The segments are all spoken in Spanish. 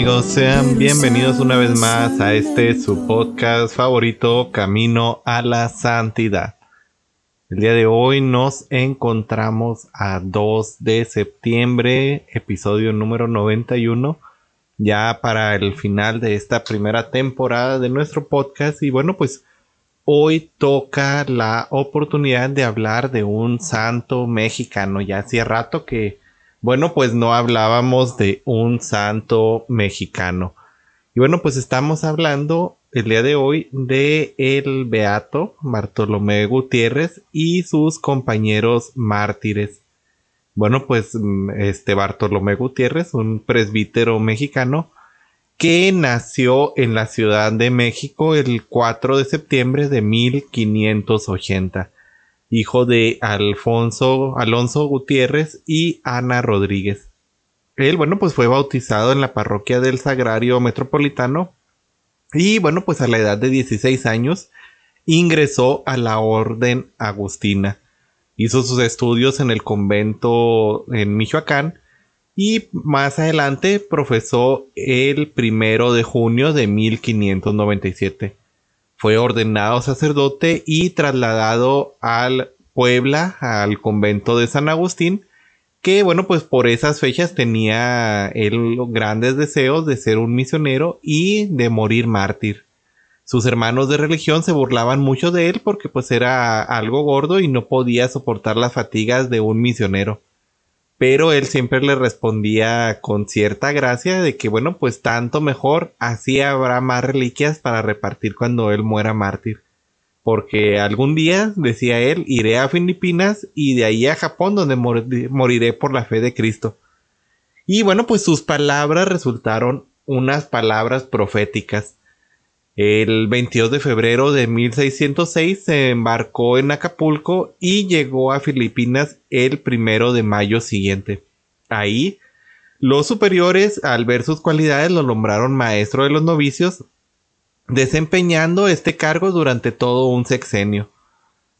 amigos? Sean bienvenidos una vez más a este su podcast favorito, Camino a la Santidad. El día de hoy nos encontramos a 2 de septiembre, episodio número 91, ya para el final de esta primera temporada de nuestro podcast. Y bueno, pues hoy toca la oportunidad de hablar de un santo mexicano. Ya hacía rato que bueno, pues no hablábamos de un santo mexicano. Y bueno, pues estamos hablando el día de hoy de el beato Bartolomé Gutiérrez y sus compañeros mártires. Bueno, pues mm, este Bartolomé Gutiérrez, un presbítero mexicano que nació en la Ciudad de México el 4 de septiembre de 1580 hijo de Alfonso Alonso Gutiérrez y Ana Rodríguez. Él, bueno, pues fue bautizado en la parroquia del Sagrario Metropolitano y, bueno, pues a la edad de 16 años ingresó a la Orden Agustina. Hizo sus estudios en el convento en Michoacán y más adelante profesó el primero de junio de 1597 fue ordenado sacerdote y trasladado al Puebla, al convento de San Agustín, que bueno, pues por esas fechas tenía él grandes deseos de ser un misionero y de morir mártir. Sus hermanos de religión se burlaban mucho de él porque pues era algo gordo y no podía soportar las fatigas de un misionero pero él siempre le respondía con cierta gracia de que bueno, pues tanto mejor, así habrá más reliquias para repartir cuando él muera mártir. Porque algún día, decía él, iré a Filipinas y de ahí a Japón donde moriré por la fe de Cristo. Y bueno, pues sus palabras resultaron unas palabras proféticas. El 22 de febrero de 1606 se embarcó en Acapulco y llegó a Filipinas el primero de mayo siguiente. Ahí, los superiores, al ver sus cualidades, lo nombraron maestro de los novicios, desempeñando este cargo durante todo un sexenio.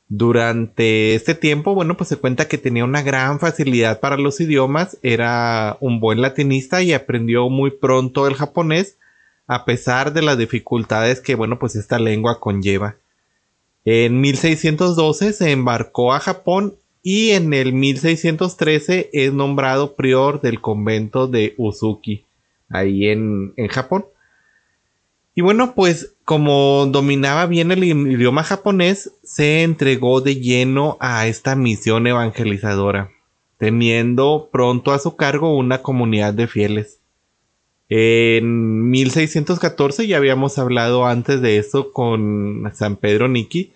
Durante este tiempo, bueno, pues se cuenta que tenía una gran facilidad para los idiomas, era un buen latinista y aprendió muy pronto el japonés a pesar de las dificultades que, bueno, pues esta lengua conlleva. En 1612 se embarcó a Japón y en el 1613 es nombrado prior del convento de Uzuki, ahí en, en Japón. Y bueno, pues como dominaba bien el idioma japonés, se entregó de lleno a esta misión evangelizadora, teniendo pronto a su cargo una comunidad de fieles. En 1614 ya habíamos hablado antes de eso con San Pedro Niki.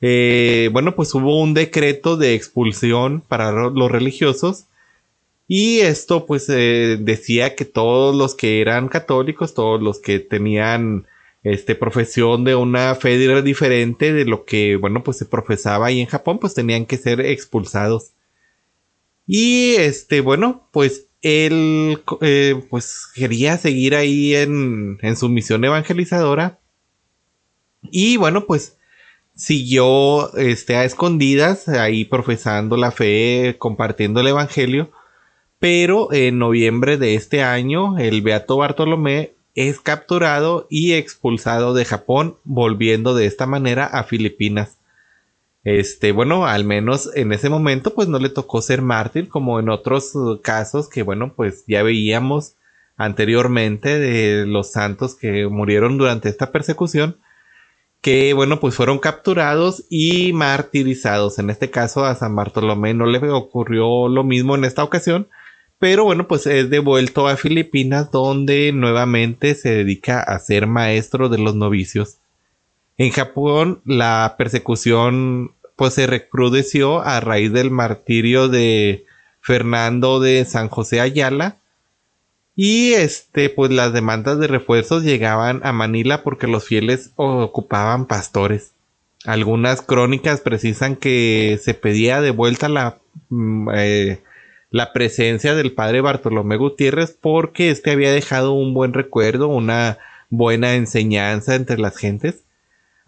Eh, bueno, pues hubo un decreto de expulsión para los religiosos y esto pues eh, decía que todos los que eran católicos, todos los que tenían este profesión de una fe diferente de lo que bueno pues se profesaba ahí en Japón pues tenían que ser expulsados. Y este bueno pues él eh, pues quería seguir ahí en, en, su misión evangelizadora. Y bueno pues siguió este, a escondidas ahí profesando la fe compartiendo el evangelio. Pero en noviembre de este año el beato Bartolomé es capturado y expulsado de Japón volviendo de esta manera a Filipinas este, bueno, al menos en ese momento, pues no le tocó ser mártir, como en otros casos que, bueno, pues ya veíamos anteriormente de los santos que murieron durante esta persecución, que, bueno, pues fueron capturados y martirizados. En este caso, a San Bartolomé no le ocurrió lo mismo en esta ocasión, pero bueno, pues es devuelto a Filipinas, donde nuevamente se dedica a ser maestro de los novicios. En Japón la persecución pues se recrudeció a raíz del martirio de Fernando de San José Ayala. Y este, pues las demandas de refuerzos llegaban a Manila porque los fieles ocupaban pastores. Algunas crónicas precisan que se pedía de vuelta la, mm, eh, la presencia del padre Bartolomé Gutiérrez porque este había dejado un buen recuerdo, una buena enseñanza entre las gentes.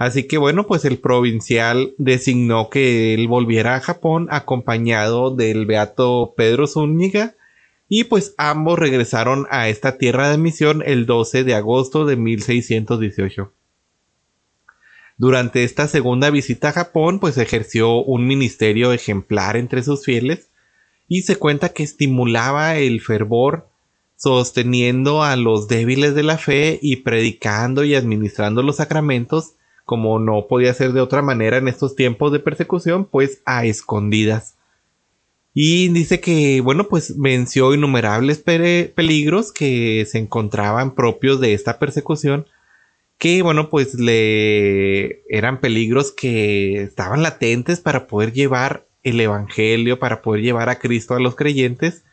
Así que bueno, pues el provincial designó que él volviera a Japón acompañado del beato Pedro Zúñiga y pues ambos regresaron a esta tierra de misión el 12 de agosto de 1618. Durante esta segunda visita a Japón, pues ejerció un ministerio ejemplar entre sus fieles y se cuenta que estimulaba el fervor sosteniendo a los débiles de la fe y predicando y administrando los sacramentos como no podía ser de otra manera en estos tiempos de persecución, pues a escondidas. Y dice que, bueno, pues venció innumerables peligros que se encontraban propios de esta persecución, que, bueno, pues le eran peligros que estaban latentes para poder llevar el Evangelio, para poder llevar a Cristo a los creyentes.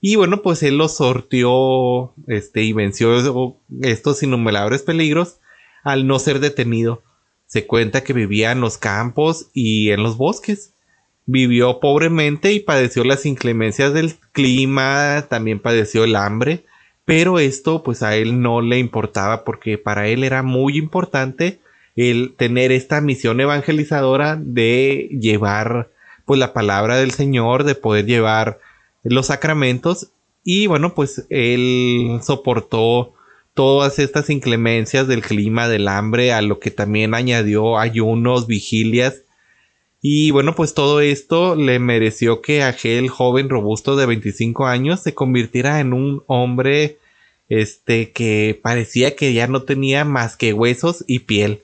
Y bueno, pues él los sortió este, y venció estos innumerables peligros al no ser detenido. Se cuenta que vivía en los campos y en los bosques. Vivió pobremente y padeció las inclemencias del clima, también padeció el hambre, pero esto pues a él no le importaba porque para él era muy importante el tener esta misión evangelizadora de llevar pues la palabra del Señor, de poder llevar los sacramentos y bueno pues él soportó todas estas inclemencias del clima, del hambre, a lo que también añadió ayunos, vigilias. Y bueno, pues todo esto le mereció que aquel joven robusto de 25 años se convirtiera en un hombre este que parecía que ya no tenía más que huesos y piel.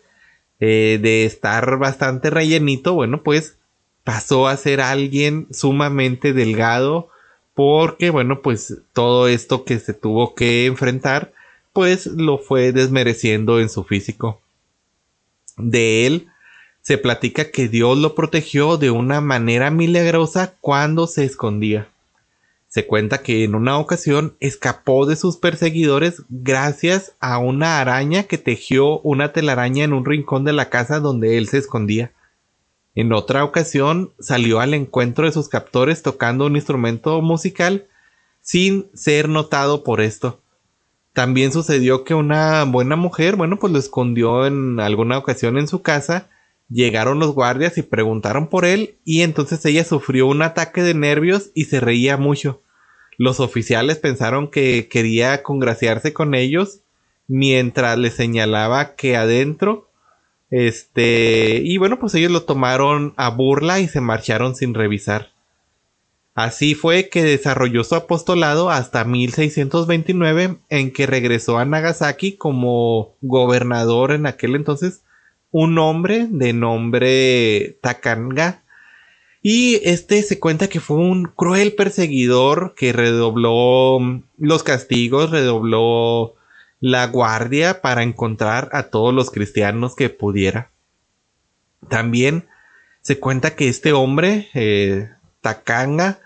Eh, de estar bastante rellenito, bueno, pues pasó a ser alguien sumamente delgado porque, bueno, pues todo esto que se tuvo que enfrentar pues lo fue desmereciendo en su físico. De él se platica que Dios lo protegió de una manera milagrosa cuando se escondía. Se cuenta que en una ocasión escapó de sus perseguidores gracias a una araña que tejió una telaraña en un rincón de la casa donde él se escondía. En otra ocasión salió al encuentro de sus captores tocando un instrumento musical sin ser notado por esto. También sucedió que una buena mujer, bueno, pues lo escondió en alguna ocasión en su casa. Llegaron los guardias y preguntaron por él y entonces ella sufrió un ataque de nervios y se reía mucho. Los oficiales pensaron que quería congraciarse con ellos mientras le señalaba que adentro este y bueno pues ellos lo tomaron a burla y se marcharon sin revisar. Así fue que desarrolló su apostolado hasta 1629 en que regresó a Nagasaki como gobernador en aquel entonces un hombre de nombre Takanga y este se cuenta que fue un cruel perseguidor que redobló los castigos, redobló la guardia para encontrar a todos los cristianos que pudiera. También se cuenta que este hombre, eh, Takanga,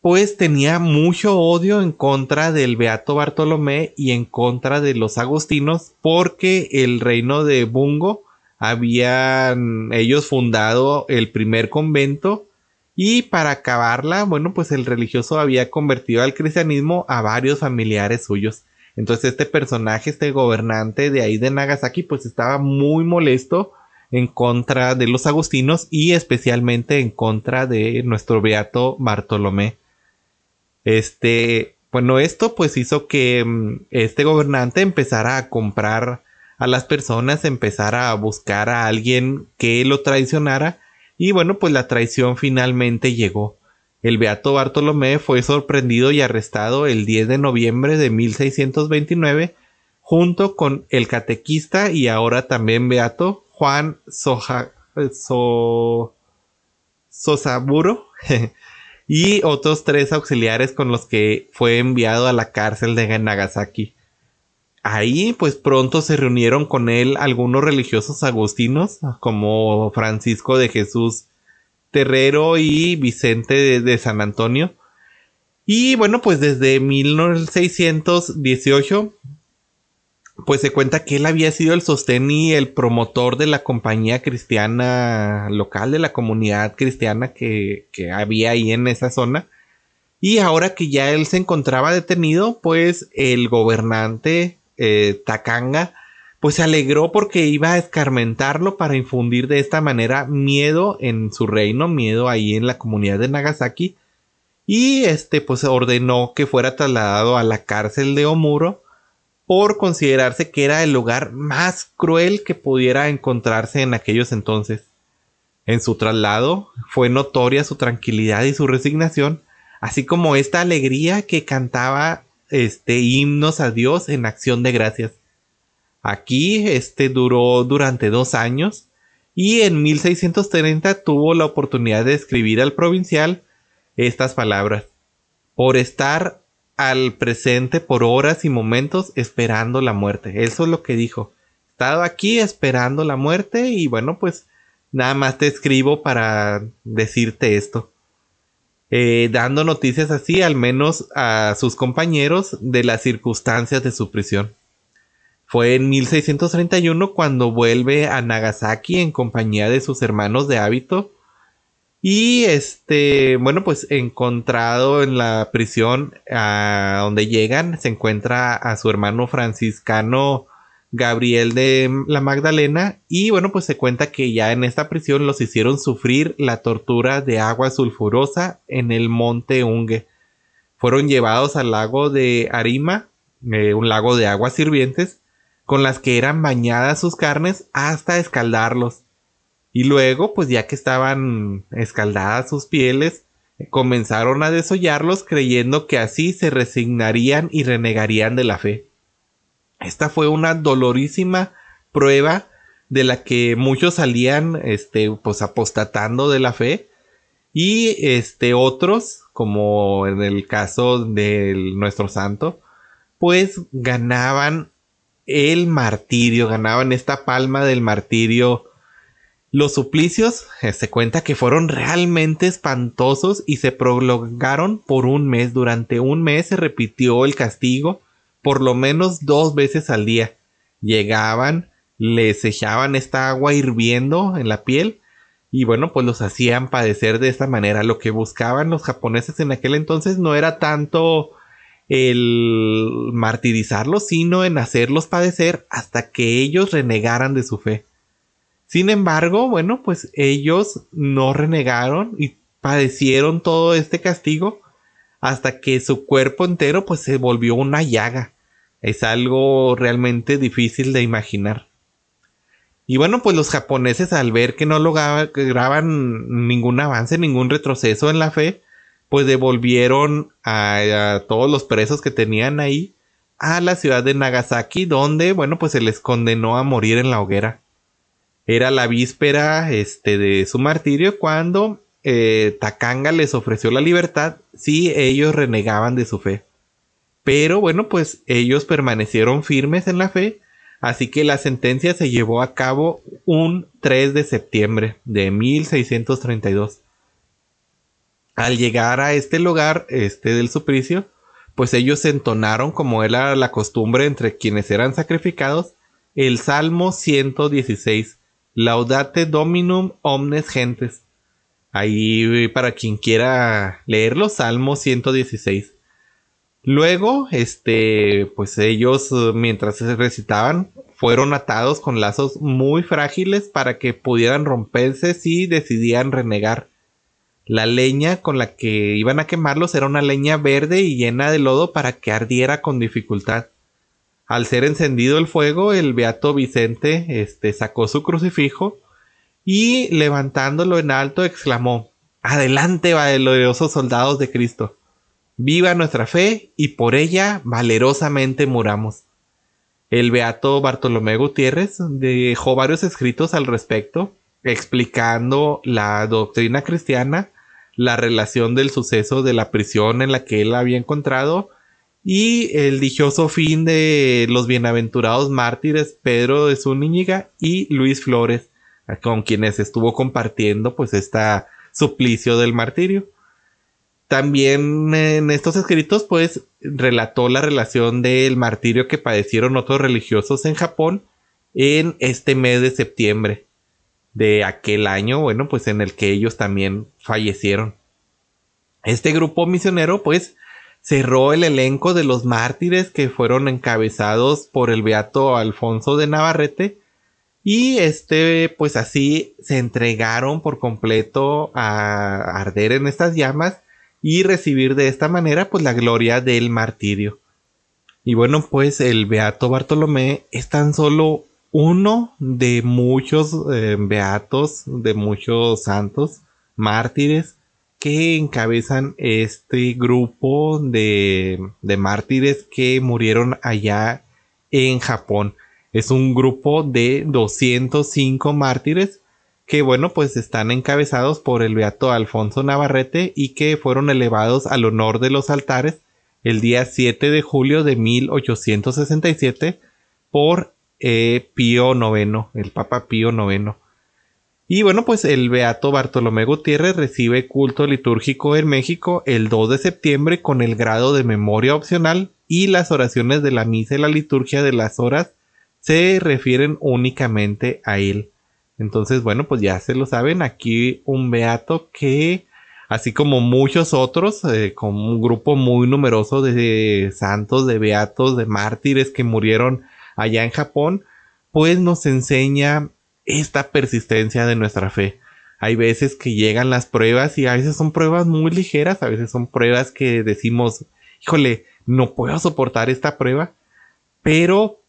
pues tenía mucho odio en contra del Beato Bartolomé y en contra de los agustinos porque el reino de Bungo habían ellos fundado el primer convento y para acabarla, bueno, pues el religioso había convertido al cristianismo a varios familiares suyos. Entonces este personaje, este gobernante de ahí de Nagasaki, pues estaba muy molesto en contra de los agustinos y especialmente en contra de nuestro beato Bartolomé. Este, bueno, esto pues hizo que mm, este gobernante empezara a comprar a las personas, empezara a buscar a alguien que lo traicionara y bueno, pues la traición finalmente llegó. El beato Bartolomé fue sorprendido y arrestado el 10 de noviembre de 1629 junto con el catequista y ahora también beato Juan Soja, so, Sosaburo y otros tres auxiliares con los que fue enviado a la cárcel de Nagasaki. Ahí pues pronto se reunieron con él algunos religiosos agustinos como Francisco de Jesús Terrero y Vicente de, San Antonio. Y bueno, pues desde 1618 pues se cuenta que él había sido el sostén y el promotor de la compañía cristiana local, de la comunidad cristiana que, había ahí en esa zona. Y ahora que ya él se encontraba detenido, pues el gobernante eh, Takanga, pues se alegró porque iba a escarmentarlo para infundir de esta manera miedo en su reino, miedo ahí en la comunidad de Nagasaki. Y este, pues ordenó que fuera trasladado a la cárcel de Omuro por considerarse que era el lugar más cruel que pudiera encontrarse en aquellos entonces. En su traslado fue notoria su tranquilidad y su resignación, así como esta alegría que cantaba este himnos a Dios en acción de gracias. Aquí este duró durante dos años y en 1630 tuvo la oportunidad de escribir al provincial estas palabras. Por estar al presente por horas y momentos esperando la muerte. Eso es lo que dijo. He estado aquí esperando la muerte y bueno, pues nada más te escribo para decirte esto. Eh, dando noticias así al menos a sus compañeros de las circunstancias de su prisión. Fue en 1631 cuando vuelve a Nagasaki en compañía de sus hermanos de hábito y este, bueno, pues encontrado en la prisión a donde llegan, se encuentra a su hermano franciscano Gabriel de la Magdalena. Y bueno, pues se cuenta que ya en esta prisión los hicieron sufrir la tortura de agua sulfurosa en el monte Unge. Fueron llevados al lago de Arima, eh, un lago de aguas sirvientes, con las que eran bañadas sus carnes hasta escaldarlos y luego, pues ya que estaban escaldadas sus pieles, comenzaron a desollarlos creyendo que así se resignarían y renegarían de la fe. Esta fue una dolorísima prueba de la que muchos salían este pues apostatando de la fe y este otros como en el caso de nuestro santo pues ganaban el martirio ganaban esta palma del martirio los suplicios eh, se cuenta que fueron realmente espantosos y se prolongaron por un mes. Durante un mes se repitió el castigo por lo menos dos veces al día. Llegaban, les echaban esta agua hirviendo en la piel y bueno, pues los hacían padecer de esta manera. Lo que buscaban los japoneses en aquel entonces no era tanto el martirizarlos, sino en hacerlos padecer hasta que ellos renegaran de su fe. Sin embargo, bueno, pues ellos no renegaron y padecieron todo este castigo hasta que su cuerpo entero pues se volvió una llaga. Es algo realmente difícil de imaginar. Y bueno, pues los japoneses al ver que no lograban ningún avance, ningún retroceso en la fe, pues devolvieron a, a, todos los presos que tenían ahí a la ciudad de Nagasaki, donde, bueno, pues se les condenó a morir en la hoguera. Era la víspera este, de su martirio cuando eh, Takanga les ofreció la libertad si ellos renegaban de su fe. Pero bueno, pues ellos permanecieron firmes en la fe, así que la sentencia se llevó a cabo un 3 de septiembre de 1632. Al llegar a este lugar, este del suplicio, pues ellos entonaron, como era la costumbre entre quienes eran sacrificados, el Salmo 116, Laudate Dominum Omnes Gentes. Ahí para quien quiera leerlo, Salmo 116. Luego, este, pues ellos mientras se recitaban fueron atados con lazos muy frágiles para que pudieran romperse si decidían renegar. La leña con la que iban a quemarlos era una leña verde y llena de lodo para que ardiera con dificultad. Al ser encendido el fuego, el beato Vicente este, sacó su crucifijo y levantándolo en alto exclamó, Adelante, valerosos soldados de Cristo. Viva nuestra fe y por ella valerosamente muramos. El beato Bartolomé Gutiérrez dejó varios escritos al respecto, explicando la doctrina cristiana, la relación del suceso de la prisión en la que él había encontrado y el dichoso fin de los bienaventurados mártires Pedro de Zúñiga y Luis Flores, con quienes estuvo compartiendo pues esta suplicio del martirio. También en estos escritos, pues, relató la relación del martirio que padecieron otros religiosos en Japón en este mes de septiembre de aquel año, bueno, pues en el que ellos también fallecieron. Este grupo misionero, pues, cerró el elenco de los mártires que fueron encabezados por el beato Alfonso de Navarrete y este, pues así se entregaron por completo a arder en estas llamas y recibir de esta manera pues la gloria del martirio. Y bueno, pues el Beato Bartolomé es tan solo uno de muchos eh, beatos, de muchos santos, mártires, que encabezan este grupo de, de mártires que murieron allá en Japón. Es un grupo de 205 mártires que bueno pues están encabezados por el beato Alfonso Navarrete y que fueron elevados al honor de los altares el día 7 de julio de 1867 por eh, Pío IX, el Papa Pío IX. Y bueno, pues el Beato Bartolomé Gutiérrez recibe culto litúrgico en México el 2 de septiembre con el grado de memoria opcional y las oraciones de la misa y la liturgia de las horas se refieren únicamente a él. Entonces, bueno, pues ya se lo saben, aquí un beato que, así como muchos otros, eh, con un grupo muy numeroso de santos, de beatos, de mártires que murieron allá en Japón, pues nos enseña esta persistencia de nuestra fe. Hay veces que llegan las pruebas y a veces son pruebas muy ligeras, a veces son pruebas que decimos, híjole, no puedo soportar esta prueba, pero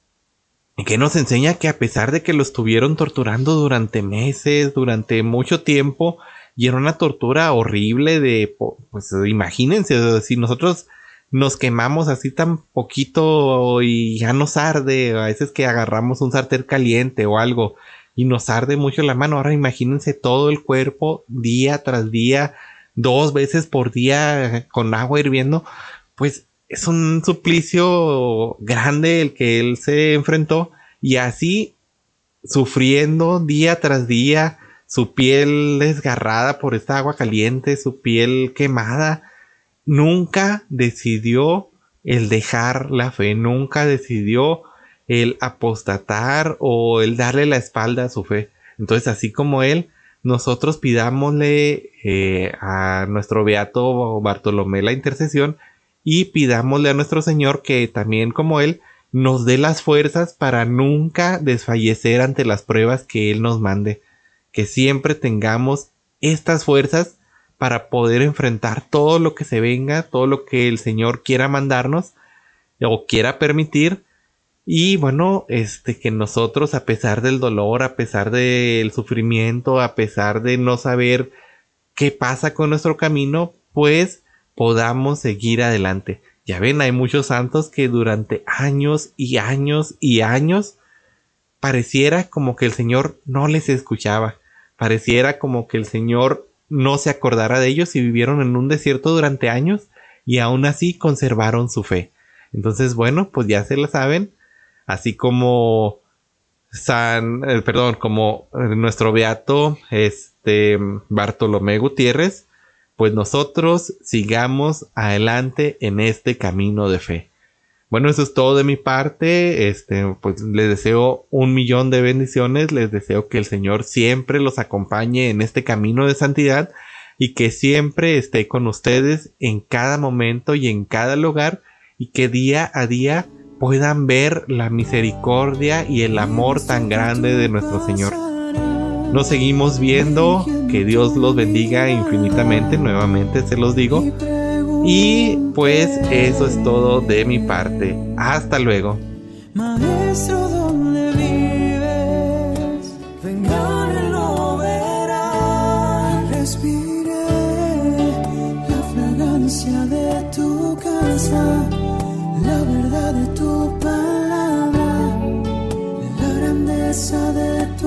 que nos enseña que a pesar de que lo estuvieron torturando durante meses, durante mucho tiempo, y era una tortura horrible de, pues imagínense, si nosotros nos quemamos así tan poquito y ya nos arde, a veces que agarramos un sartén caliente o algo y nos arde mucho la mano, ahora imagínense todo el cuerpo día tras día, dos veces por día con agua hirviendo, pues es un suplicio grande el que él se enfrentó y así sufriendo día tras día, su piel desgarrada por esta agua caliente, su piel quemada, nunca decidió el dejar la fe, nunca decidió el apostatar o el darle la espalda a su fe. Entonces, así como él, nosotros pidámosle eh, a nuestro beato Bartolomé la intercesión y pidámosle a nuestro Señor que también como él nos dé las fuerzas para nunca desfallecer ante las pruebas que Él nos mande. Que siempre tengamos estas fuerzas para poder enfrentar todo lo que se venga, todo lo que el Señor quiera mandarnos o quiera permitir. Y bueno, este que nosotros a pesar del dolor, a pesar del sufrimiento, a pesar de no saber qué pasa con nuestro camino, pues podamos seguir adelante. Ya ven, hay muchos santos que durante años y años y años pareciera como que el Señor no les escuchaba. Pareciera como que el Señor no se acordara de ellos y vivieron en un desierto durante años y aún así conservaron su fe. Entonces, bueno, pues ya se lo saben, así como San, eh, perdón, como eh, nuestro beato, este Bartolomé Gutiérrez, pues nosotros sigamos adelante en este camino de fe. Bueno, eso es todo de mi parte. Este, pues les deseo un millón de bendiciones. Les deseo que el Señor siempre los acompañe en este camino de santidad y que siempre esté con ustedes en cada momento y en cada lugar y que día a día puedan ver la misericordia y el amor tan grande de nuestro Señor. Nos seguimos viendo. Que Dios los bendiga infinitamente. Nuevamente se los digo. Y pues eso es todo de mi parte. Hasta luego. Maestro, ¿dónde vives? Respire la fragancia de tu casa, tristeza de